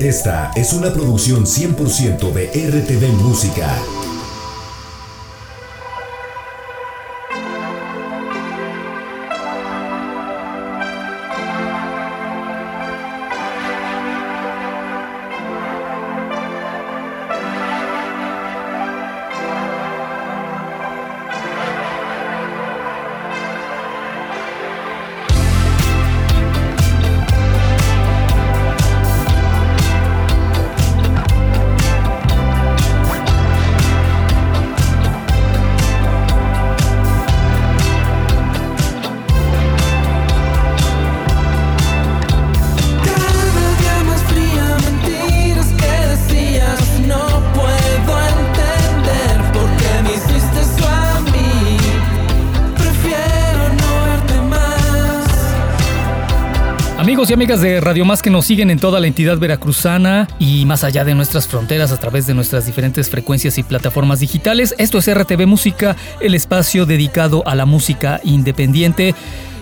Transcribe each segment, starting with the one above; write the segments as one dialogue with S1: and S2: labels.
S1: Esta es una producción 100% de RTV Música.
S2: Amigas de Radio Más que nos siguen en toda la entidad veracruzana y más allá de nuestras fronteras a través de nuestras diferentes frecuencias y plataformas digitales. Esto es RTV Música, el espacio dedicado a la música independiente.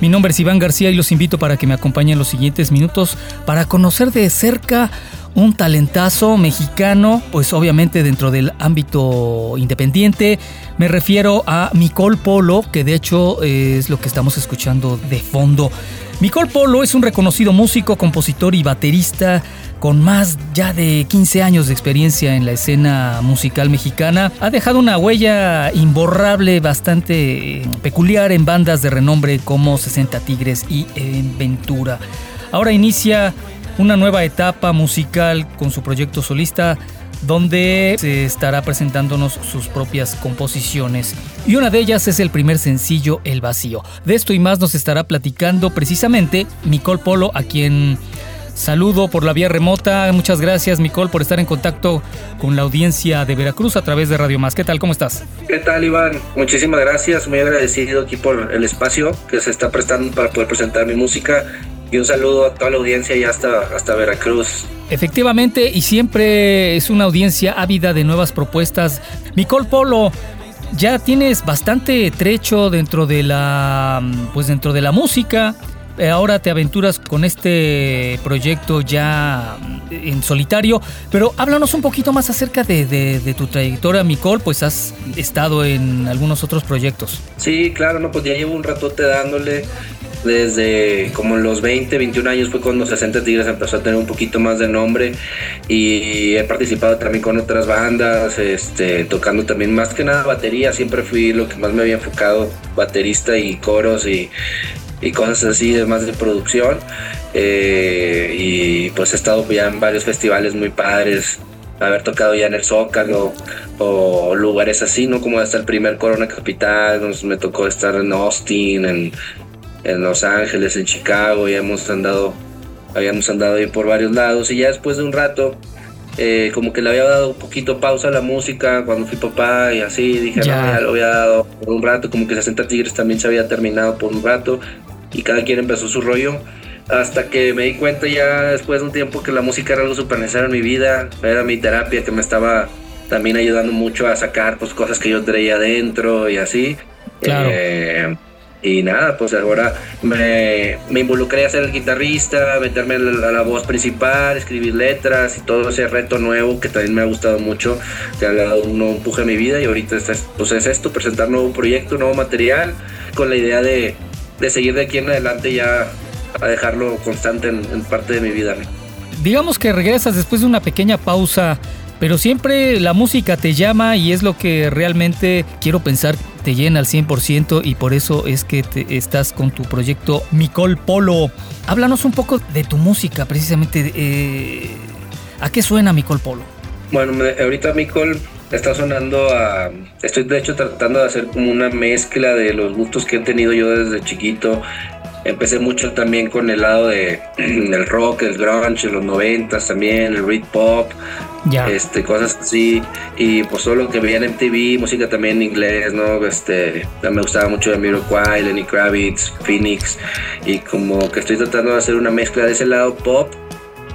S2: Mi nombre es Iván García y los invito para que me acompañen los siguientes minutos para conocer de cerca un talentazo mexicano, pues obviamente dentro del ámbito independiente. Me refiero a Micol Polo, que de hecho es lo que estamos escuchando de fondo. Nicole Polo es un reconocido músico, compositor y baterista con más ya de 15 años de experiencia en la escena musical mexicana. Ha dejado una huella imborrable, bastante peculiar en bandas de renombre como 60 Tigres y Ventura. Ahora inicia una nueva etapa musical con su proyecto solista donde se estará presentándonos sus propias composiciones. Y una de ellas es el primer sencillo El Vacío. De esto y más nos estará platicando precisamente Nicole Polo, a quien saludo por la vía remota. Muchas gracias, Nicole, por estar en contacto con la audiencia de Veracruz a través de Radio Más. ¿Qué tal? ¿Cómo estás?
S3: ¿Qué tal, Iván? Muchísimas gracias. Muy agradecido aquí por el espacio que se está prestando para poder presentar mi música. Y un saludo a toda la audiencia y hasta, hasta Veracruz.
S2: Efectivamente, y siempre es una audiencia ávida de nuevas propuestas. Nicole Polo, ya tienes bastante trecho dentro de la pues dentro de la música. Eh, ahora te aventuras con este proyecto ya en solitario, pero háblanos un poquito más acerca de, de, tu trayectoria, Nicole, pues has estado en algunos otros proyectos.
S3: Sí, claro, no, pues ya llevo un ratote dándole desde como los 20, 21 años fue cuando 60 Tigres empezó a tener un poquito más de nombre y he participado también con otras bandas, este, tocando también más que nada batería, siempre fui lo que más me había enfocado, baterista y coros y, y cosas así, más de producción. Eh, y pues he estado ya en varios festivales muy padres, haber tocado ya en el Zócalo o lugares así, ¿no? Como hasta el primer Corona Capital, nos, me tocó estar en Austin, en, en Los Ángeles, en Chicago, ya hemos andado, habíamos andado ahí por varios lados y ya después de un rato, eh, como que le había dado un poquito pausa a la música cuando fui papá y así, dije, ya. no, ya lo había dado por un rato, como que 60 Tigres también se había terminado por un rato y cada quien empezó su rollo. Hasta que me di cuenta ya después de un tiempo que la música era algo súper necesario en mi vida, era mi terapia que me estaba también ayudando mucho a sacar pues, cosas que yo traía adentro y así.
S2: Claro. Eh,
S3: y nada, pues ahora me, me involucré a ser el guitarrista, meterme a la, voz principal, escribir letras y todo ese reto nuevo que también me ha gustado mucho, que ha dado un nuevo empuje a mi vida y ahorita pues es esto, presentar nuevo proyecto, nuevo material, con la idea de, de seguir de aquí en adelante ya a dejarlo constante en, en parte de mi vida.
S2: Digamos que regresas después de una pequeña pausa pero siempre la música te llama y es lo que realmente quiero pensar te llena al 100% y por eso es que te estás con tu proyecto Micol Polo. Háblanos un poco de tu música, precisamente. Eh, ¿A qué suena Micol Polo?
S3: Bueno, ahorita Micol está sonando a... Estoy de hecho tratando de hacer como una mezcla de los gustos que he tenido yo desde chiquito. Empecé mucho también con el lado de el rock, el grunge, los noventas también, el Read pop, este, cosas así. Y pues todo lo que veía en MTV, música también en inglés, ¿no? Este, me gustaba mucho de Miroquai, Lenny Kravitz, Phoenix. Y como que estoy tratando de hacer una mezcla de ese lado pop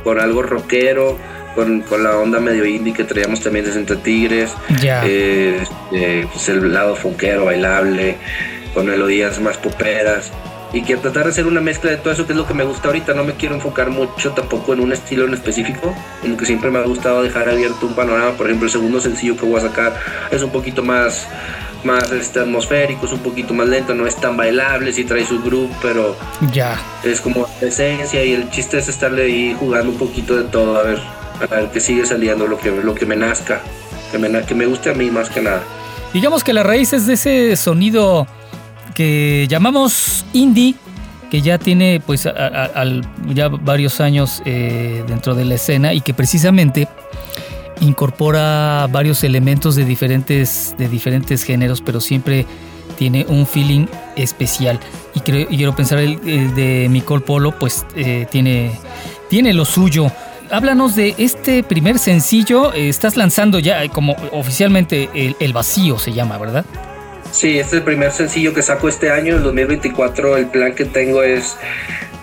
S3: con algo rockero. Con, con la onda medio indie que traíamos también de Santa Tigres, eh, este, pues el lado funkero, bailable, con melodías más poperas. Y quiero tratar de hacer una mezcla de todo eso que es lo que me gusta ahorita. No me quiero enfocar mucho tampoco en un estilo en específico, como que siempre me ha gustado dejar abierto un panorama. Por ejemplo, el segundo sencillo que voy a sacar es un poquito más más este, atmosférico, es un poquito más lento, no es tan bailable, sí trae su groove, pero
S2: ya
S3: es como esencia y el chiste es estarle ahí jugando un poquito de todo, a ver, a ver que sigue saliendo lo que, lo que me nazca, que me, que me guste a mí más que nada.
S2: Digamos que la raíz es de ese sonido que llamamos indie, que ya tiene pues ya varios años eh, dentro de la escena y que precisamente incorpora varios elementos de diferentes, de diferentes géneros, pero siempre tiene un feeling especial. Y, creo, quiero pensar el, de Nicole Polo, pues eh, tiene, tiene lo suyo. Háblanos de este primer sencillo. Eh, estás lanzando ya como oficialmente el, el Vacío se llama, ¿verdad?
S3: Sí, este es el primer sencillo que saco este año, en 2024. El plan que tengo es,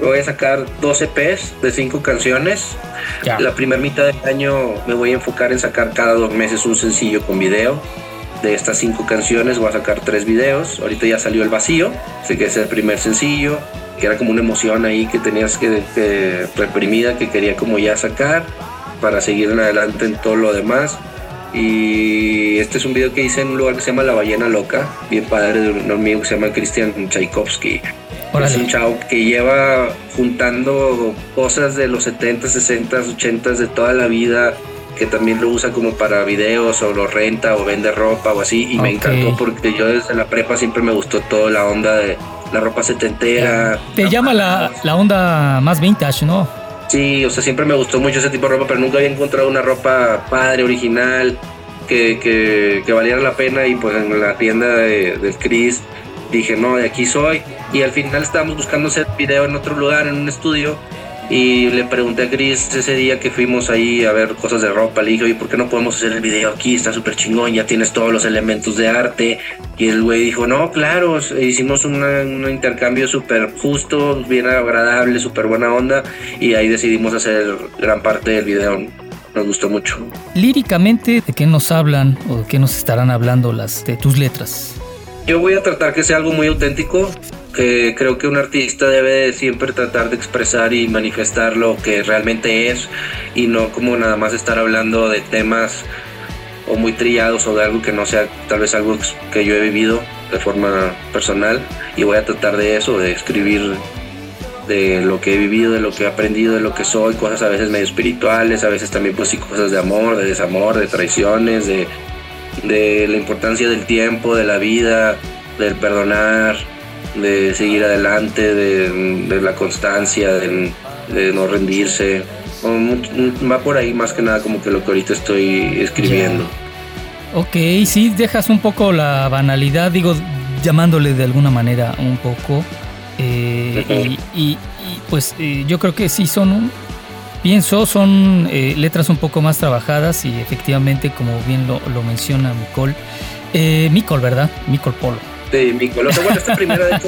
S3: voy a sacar 12 EPs de 5 canciones. La primera mitad del año me voy a enfocar en sacar cada dos meses un sencillo con video. De estas 5 canciones voy a sacar 3 videos. Ahorita ya salió El Vacío, sé que es el primer sencillo, que era como una emoción ahí que tenías que, que reprimida, que quería como ya sacar para seguir en adelante en todo lo demás. Y este es un video que hice en un lugar que se llama La Ballena Loca, bien padre de un amigo que se llama Cristian Tchaikovsky. Es un chavo que lleva juntando cosas de los 70, 60, 80 de toda la vida, que también lo usa como para videos o lo renta o vende ropa o así. Y me encantó porque yo desde la prepa siempre me gustó toda la onda de la ropa setentera.
S2: Te llama la, la onda más vintage, ¿no?
S3: Sí, o sea, siempre me gustó mucho ese tipo de ropa, pero nunca había encontrado una ropa padre, original, que, que, valiera la pena. Y pues en la tienda de, del Chris dije, no, de aquí soy. Y al final estábamos buscando hacer video en otro lugar, en un estudio. Y le pregunté a Chris ese día que fuimos ahí a ver cosas de ropa. Le dije, oye, ¿por qué no podemos hacer el video aquí? Está súper chingón, ya tienes todos los elementos de arte. Y el güey dijo, no, claro, hicimos un intercambio súper justo, bien agradable, súper buena onda. Y ahí decidimos hacer gran parte del video. Nos gustó mucho.
S2: Líricamente, ¿de qué nos hablan o de qué nos estarán hablando las de tus letras?
S3: Yo voy a tratar que sea algo muy auténtico, creo que un artista debe siempre tratar de expresar y manifestar lo que realmente es y no como nada más estar hablando de temas o muy trillados o de algo que no sea tal vez algo que yo he vivido de forma personal y voy a tratar de eso, de escribir de lo que he vivido, de lo que he aprendido, de lo que soy, cosas a veces medio espirituales, a veces también pues sí cosas de amor, de desamor, de traiciones, de, de la importancia del tiempo, de la vida, del perdonar, de seguir adelante, de, la constancia, de, no rendirse. Va por ahí más que nada como que lo que ahorita estoy escribiendo.
S2: Ok, sí, dejas un poco la banalidad, digo, llamándole de alguna manera un poco. Eh, y, pues eh, yo creo que sí son, pienso, son eh, letras un poco más trabajadas y efectivamente, como bien lo, lo menciona Micol, Micol, ¿verdad? Micol Polo
S3: de mi Bueno, esta primera vez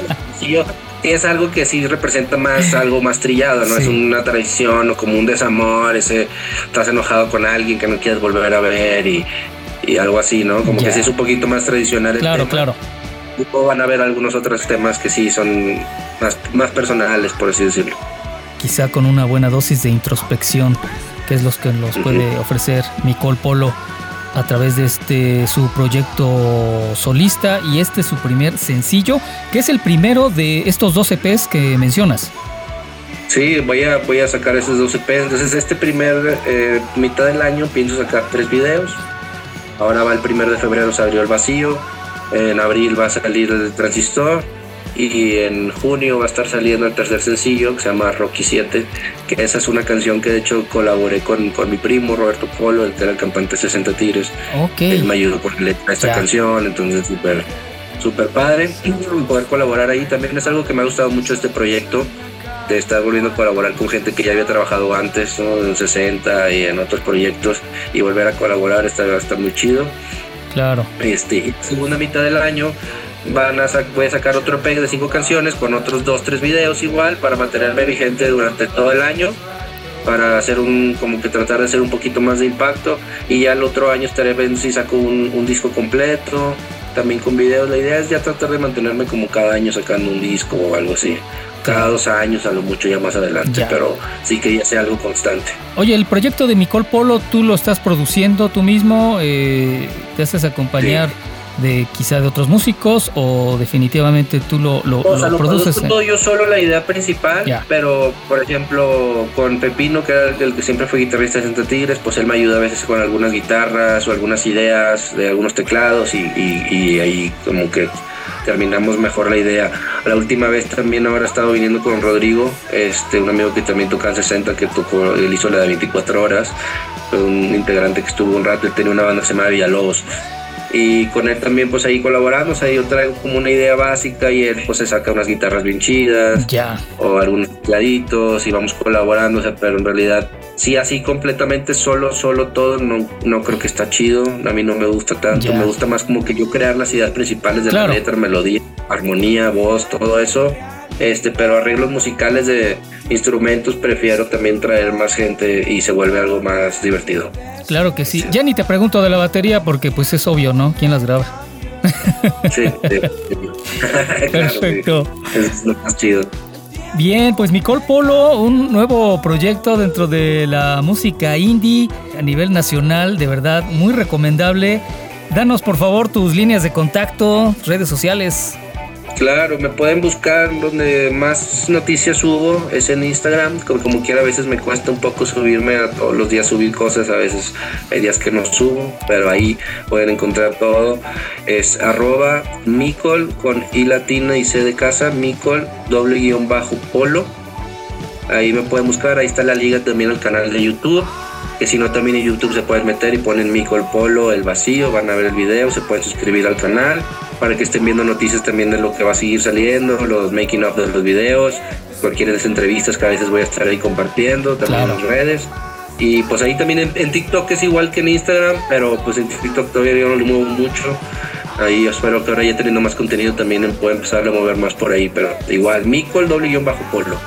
S3: que es algo que sí representa más algo más trillado, ¿no? Es una traición o como un desamor, ese estás enojado con alguien que no quieres volver a ver y, y algo así, ¿no? Como que sí es un poquito más tradicional.
S2: claro, claro.
S3: Luego van a ver algunos otros temas que sí son más, más personales, por así decirlo.
S2: Quizá con una buena dosis de introspección, que es lo que nos puede ofrecer Nicole Polo a través de este su proyecto solista y este su primer sencillo, que es el primero de estos 12 EPs que mencionas.
S3: Sí, voy a, voy a sacar esos 12 EPs. Entonces, este primer eh, mitad del año pienso sacar tres videos. Ahora va el primero de febrero, se abrió el vacío. En abril va a salir el transistor y en junio va a estar saliendo el tercer sencillo que se llama Rocky 7, que esa es una canción que de hecho colaboré con, con mi primo Roberto Polo, el que era el cantante 60 Tigres.
S2: Okay.
S3: Él me ayudó letra esta canción, entonces súper súper padre. Poder colaborar ahí también es algo que me ha gustado mucho este proyecto de estar volviendo a colaborar con gente que ya había trabajado antes, ¿no? en 60 y en otros proyectos, y volver a colaborar está, está muy chido.
S2: Claro.
S3: Este, segunda mitad del año van a voy a sacar otro EP de cinco canciones con otros dos, tres videos igual para mantenerme vigente durante todo el año para hacer un, como que tratar de hacer un poquito más de impacto y ya el otro año estaré viendo si saco un, disco completo, también con videos. La idea es ya tratar de mantenerme como cada año sacando un disco o algo así. Cada dos años, a lo mucho ya más adelante, pero sí que ya sea algo constante.
S2: Oye, el proyecto de Micol Polo, ¿tú lo estás produciendo tú mismo? Eh, ¿Te haces acompañar? De quizá de otros músicos o definitivamente tú lo, lo,
S3: lo, produces? Todo yo solo la idea principal, pero por ejemplo con Pepino, que era el que siempre fue guitarrista de Santa Tigres, pues él me ayuda a veces con algunas guitarras o algunas ideas de algunos teclados y, y, ahí como que terminamos mejor la idea. La última vez también ahora he estado viniendo con Rodrigo, este, un amigo que también toca en 60, que tocó, él hizo la de 24 horas, un integrante que estuvo un rato, y tenía una banda que se llama Villalobos y con él también pues ahí colaboramos, ahí yo traigo como una idea básica y él pues se saca unas guitarras bien chidas
S2: ya.
S3: o algunos tecladitos y vamos colaborando, o sea, pero en realidad sí así completamente solo, solo todo no, no creo que está chido, a mí no me gusta tanto, me gusta más como que yo crear las ideas principales de la letra, melodía, armonía, voz, todo eso este, pero arreglos musicales de instrumentos prefiero también traer más gente y se vuelve algo más divertido.
S2: Claro que sí. Ya ni te pregunto de la batería porque pues es obvio, ¿no? ¿Quién las graba?
S3: Sí, sí.
S2: Perfecto.
S3: es lo más chido.
S2: Bien, pues Nicole Polo, un nuevo proyecto dentro de la música indie a nivel nacional, de verdad, muy recomendable. Danos por favor tus líneas de contacto, redes sociales.
S3: Claro, me pueden buscar donde más noticias subo, es en Instagram, como, como quiera a veces me cuesta un poco subirme a todos los días subir cosas, a veces hay días que no subo, pero ahí pueden encontrar todo. Es arroba micol con i latina y c de casa, micol doble guion bajo polo. Ahí me pueden buscar, ahí está la liga también al canal de YouTube que si no también en YouTube se pueden meter y ponen Micol Polo, el vacío, van a ver el video, se pueden suscribir al canal para que estén viendo noticias también de lo que va a seguir saliendo, los making of de los videos, cualquiera de las entrevistas que a veces voy a estar ahí compartiendo, también en las redes. Y pues ahí también en, TikTok es igual que en Instagram, pero pues en TikTok todavía yo no lo muevo mucho. Ahí espero que ahora ya teniendo más contenido también pueda empezar a mover más por ahí, pero igual, Micol doble guion bajo polo.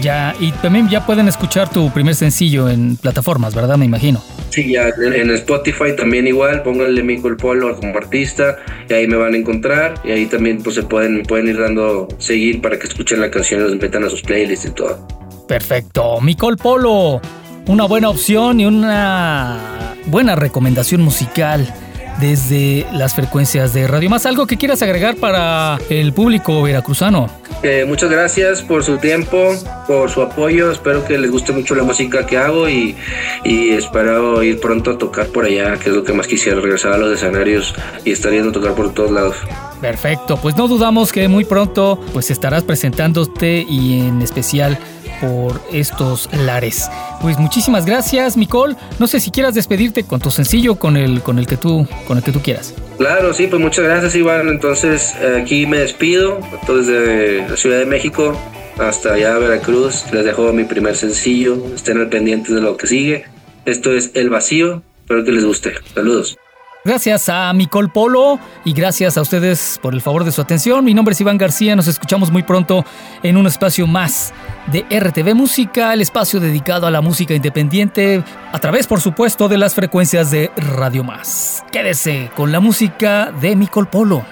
S2: Ya, y también ya pueden escuchar tu primer sencillo en plataformas, ¿verdad? Me imagino.
S3: Sí, ya en Spotify también igual, pónganle Mico Polo como artista y ahí me van a encontrar y ahí también pues se pueden, pueden ir dando seguir para que escuchen la canción y los metan a sus playlists y todo.
S2: Perfecto, Micol Polo, una buena opción y una buena recomendación musical desde las frecuencias de Radio Más. ¿Algo que quieras agregar para el público veracruzano?
S3: Eh, muchas gracias por su tiempo, por su apoyo. Espero que les guste mucho la música que hago y, y espero ir pronto a tocar por allá, que es lo que más quisiera, regresar a los escenarios y estar yendo a tocar por todos lados.
S2: Perfecto, pues no dudamos que muy pronto pues estarás presentándote y en especial por estos lares. Pues muchísimas gracias, Micol. No sé si quieras despedirte con tu sencillo, con el, con el que tú, con el que tú quieras.
S3: Claro, sí, pues muchas gracias, Iván. Entonces aquí me despido, desde la Ciudad de México hasta allá Veracruz. Les dejo mi primer sencillo. Estén al pendiente de lo que sigue. Esto es El Vacío. Espero que les guste. Saludos.
S2: Gracias a Micol Polo y gracias a ustedes por el favor de su atención. Mi nombre es Iván García, nos escuchamos muy pronto en un espacio más de RTV Música, el espacio dedicado a la música independiente, a través por supuesto de las frecuencias de Radio Más. Quédese con la música de Micol Polo,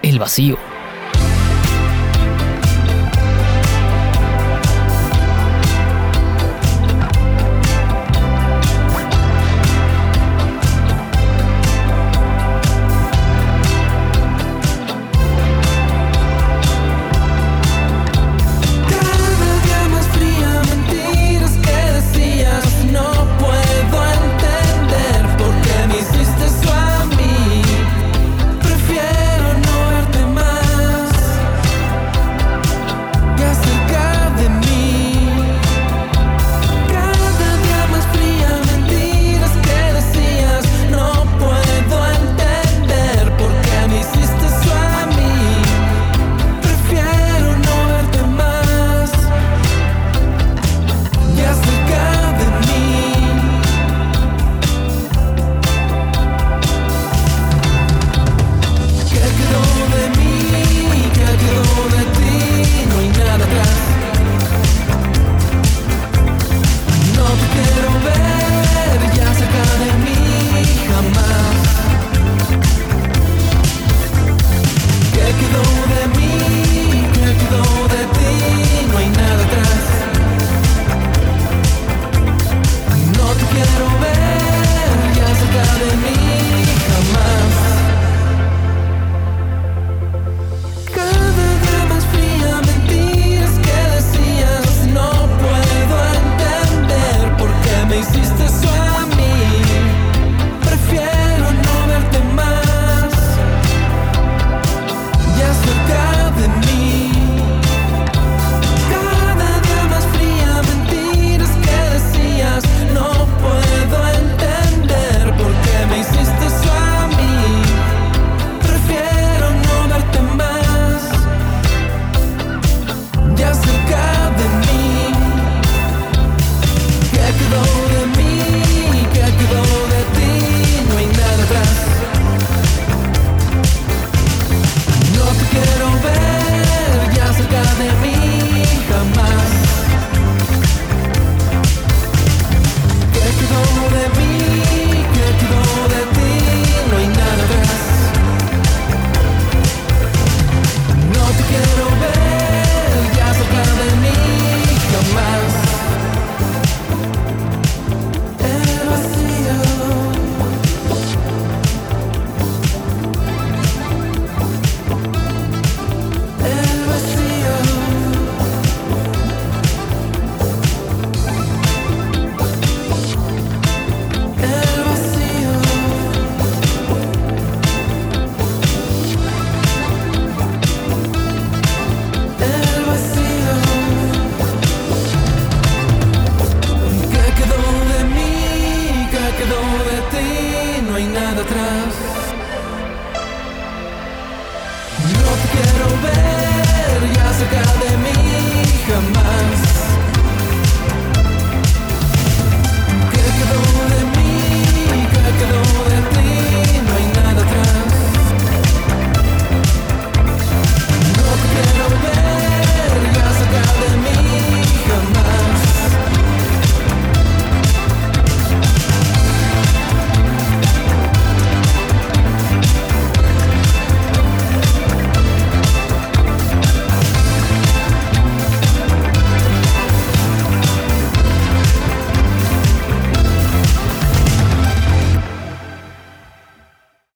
S2: El Vacío.